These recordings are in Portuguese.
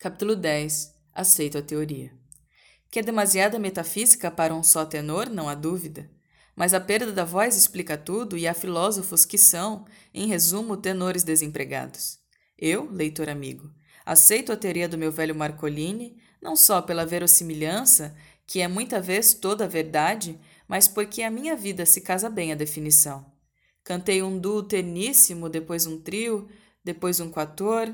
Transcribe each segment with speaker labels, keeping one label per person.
Speaker 1: Capítulo 10 Aceito a teoria. Que é demasiada metafísica para um só tenor, não há dúvida. Mas a perda da voz explica tudo e há filósofos que são, em resumo, tenores desempregados. Eu, leitor amigo, aceito a teoria do meu velho Marcolini, não só pela verossimilhança, que é muita vez toda a verdade, mas porque a minha vida se casa bem à definição. Cantei um duo terníssimo, depois um trio, depois um quator,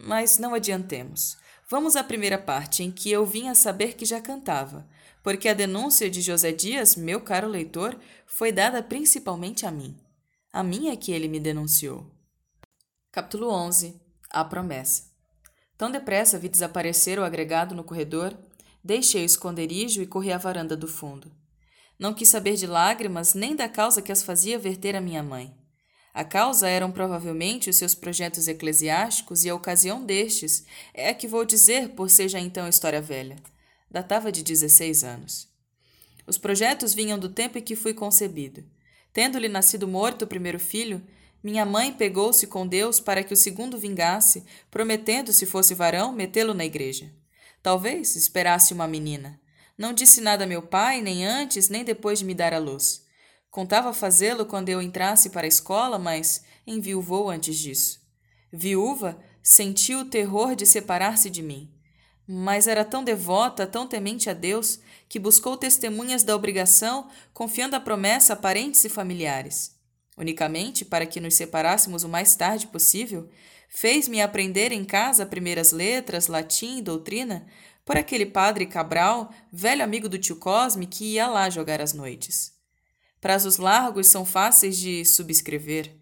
Speaker 1: mas não adiantemos. Vamos à primeira parte, em que eu vim a saber que já cantava, porque a denúncia de José Dias, meu caro leitor, foi dada principalmente a mim. A mim é que ele me denunciou. Capítulo 11 A promessa. Tão depressa vi desaparecer o agregado no corredor, deixei o esconderijo e corri à varanda do fundo. Não quis saber de lágrimas nem da causa que as fazia verter a minha mãe. A causa eram provavelmente os seus projetos eclesiásticos e a ocasião destes é a que vou dizer por ser já então história velha. Datava de 16 anos. Os projetos vinham do tempo em que fui concebido. Tendo-lhe nascido morto o primeiro filho, minha mãe pegou-se com Deus para que o segundo vingasse, prometendo, se fosse varão, metê-lo na igreja. Talvez esperasse uma menina. Não disse nada a meu pai, nem antes, nem depois de me dar a luz. Contava fazê-lo quando eu entrasse para a escola, mas enviuvou antes disso. Viúva, sentiu o terror de separar-se de mim. Mas era tão devota, tão temente a Deus, que buscou testemunhas da obrigação, confiando a promessa a parentes e familiares. Unicamente para que nos separássemos o mais tarde possível, fez-me aprender em casa primeiras letras, latim e doutrina, por aquele padre Cabral, velho amigo do tio Cosme, que ia lá jogar as noites. Prazos largos são fáceis de subscrever.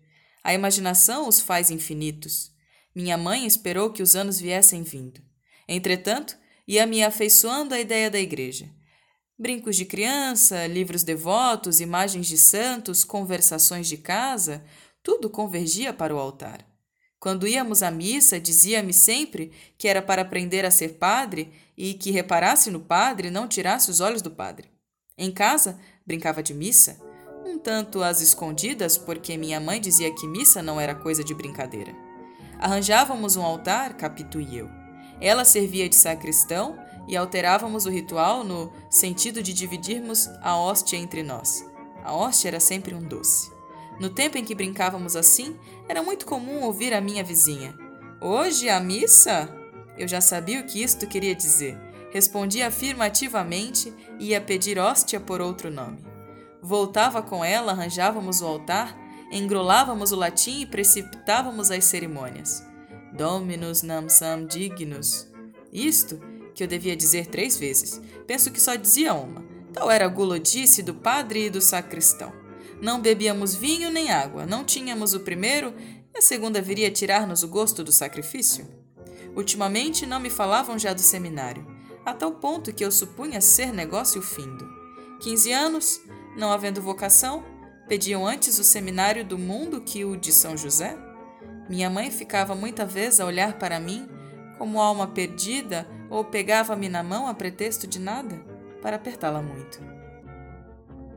Speaker 1: A imaginação os faz infinitos. Minha mãe esperou que os anos viessem vindo. Entretanto, ia me afeiçoando à ideia da igreja. Brincos de criança, livros devotos, imagens de santos, conversações de casa, tudo convergia para o altar. Quando íamos à missa, dizia-me sempre que era para aprender a ser padre e que reparasse no padre não tirasse os olhos do padre. Em casa, brincava de missa, tanto às escondidas, porque minha mãe dizia que missa não era coisa de brincadeira. Arranjávamos um altar, Capitu e eu. Ela servia de sacristão e alterávamos o ritual no sentido de dividirmos a hóstia entre nós. A hóstia era sempre um doce. No tempo em que brincávamos assim, era muito comum ouvir a minha vizinha: Hoje a missa? Eu já sabia o que isto queria dizer. Respondia afirmativamente e ia pedir hóstia por outro nome. Voltava com ela, arranjávamos o altar, engrolávamos o latim e precipitávamos as cerimônias. Dominus nam sam dignus. Isto, que eu devia dizer três vezes, penso que só dizia uma. Tal era a gulodice do padre e do sacristão. Não bebíamos vinho nem água, não tínhamos o primeiro e a segunda viria tirar-nos o gosto do sacrifício. Ultimamente não me falavam já do seminário, a tal ponto que eu supunha ser negócio findo. Quinze anos, não havendo vocação, pediam antes o seminário do mundo que o de São José? Minha mãe ficava muita vez a olhar para mim como alma perdida ou pegava-me na mão a pretexto de nada para apertá-la muito.